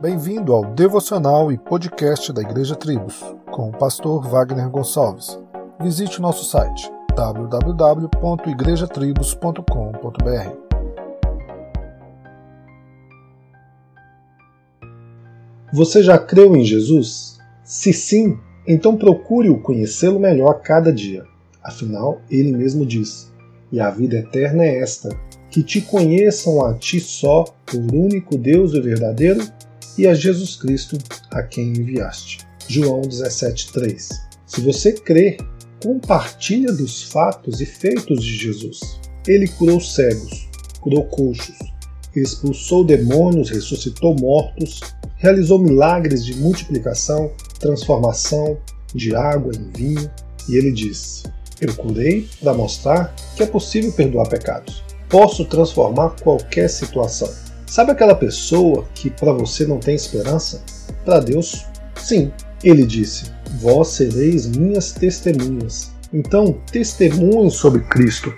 Bem-vindo ao devocional e podcast da Igreja Tribos, com o pastor Wagner Gonçalves. Visite o nosso site www.igrejatribos.com.br. Você já creu em Jesus? Se sim, então procure-o conhecê-lo melhor a cada dia. Afinal, ele mesmo diz: E a vida eterna é esta, que te conheçam a ti só, por único Deus e verdadeiro, e a Jesus Cristo, a quem enviaste. João 17,3. Se você crê, compartilha dos fatos e feitos de Jesus. Ele curou cegos, curou coxos, expulsou demônios, ressuscitou mortos, realizou milagres de multiplicação, transformação de água em vinho, e ele diz: Eu curei para mostrar que é possível perdoar pecados. Posso transformar qualquer situação. Sabe aquela pessoa que para você não tem esperança? Para Deus, sim. Ele disse: Vós sereis minhas testemunhas. Então, testemunhe sobre Cristo,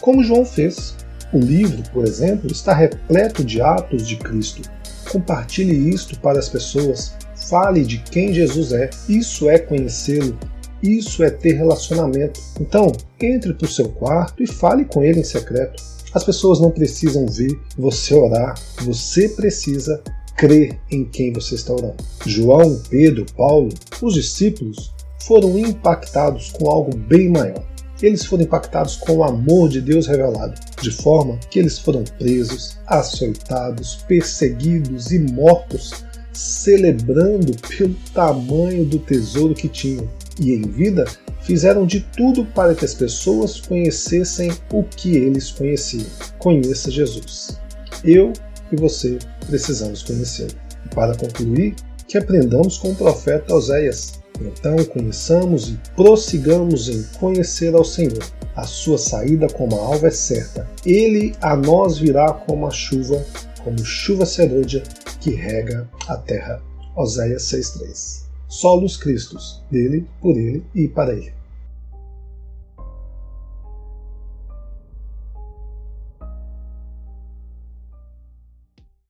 como João fez. O livro, por exemplo, está repleto de atos de Cristo. Compartilhe isto para as pessoas. Fale de quem Jesus é. Isso é conhecê-lo. Isso é ter relacionamento. Então, entre para o seu quarto e fale com ele em secreto. As pessoas não precisam ver você orar, você precisa crer em quem você está orando. João, Pedro, Paulo, os discípulos foram impactados com algo bem maior. Eles foram impactados com o amor de Deus revelado, de forma que eles foram presos, açoitados, perseguidos e mortos, celebrando pelo tamanho do tesouro que tinham. E em vida, fizeram de tudo para que as pessoas conhecessem o que eles conheciam. Conheça Jesus. Eu e você precisamos conhecê-lo. Para concluir, que aprendamos com o profeta Oséias. Então conheçamos e prossigamos em conhecer ao Senhor. A sua saída como a alva é certa. Ele a nós virá como a chuva, como chuva serôdia que rega a terra. Oséias 6.3 Solos Cristos, dele, por ele e para ele.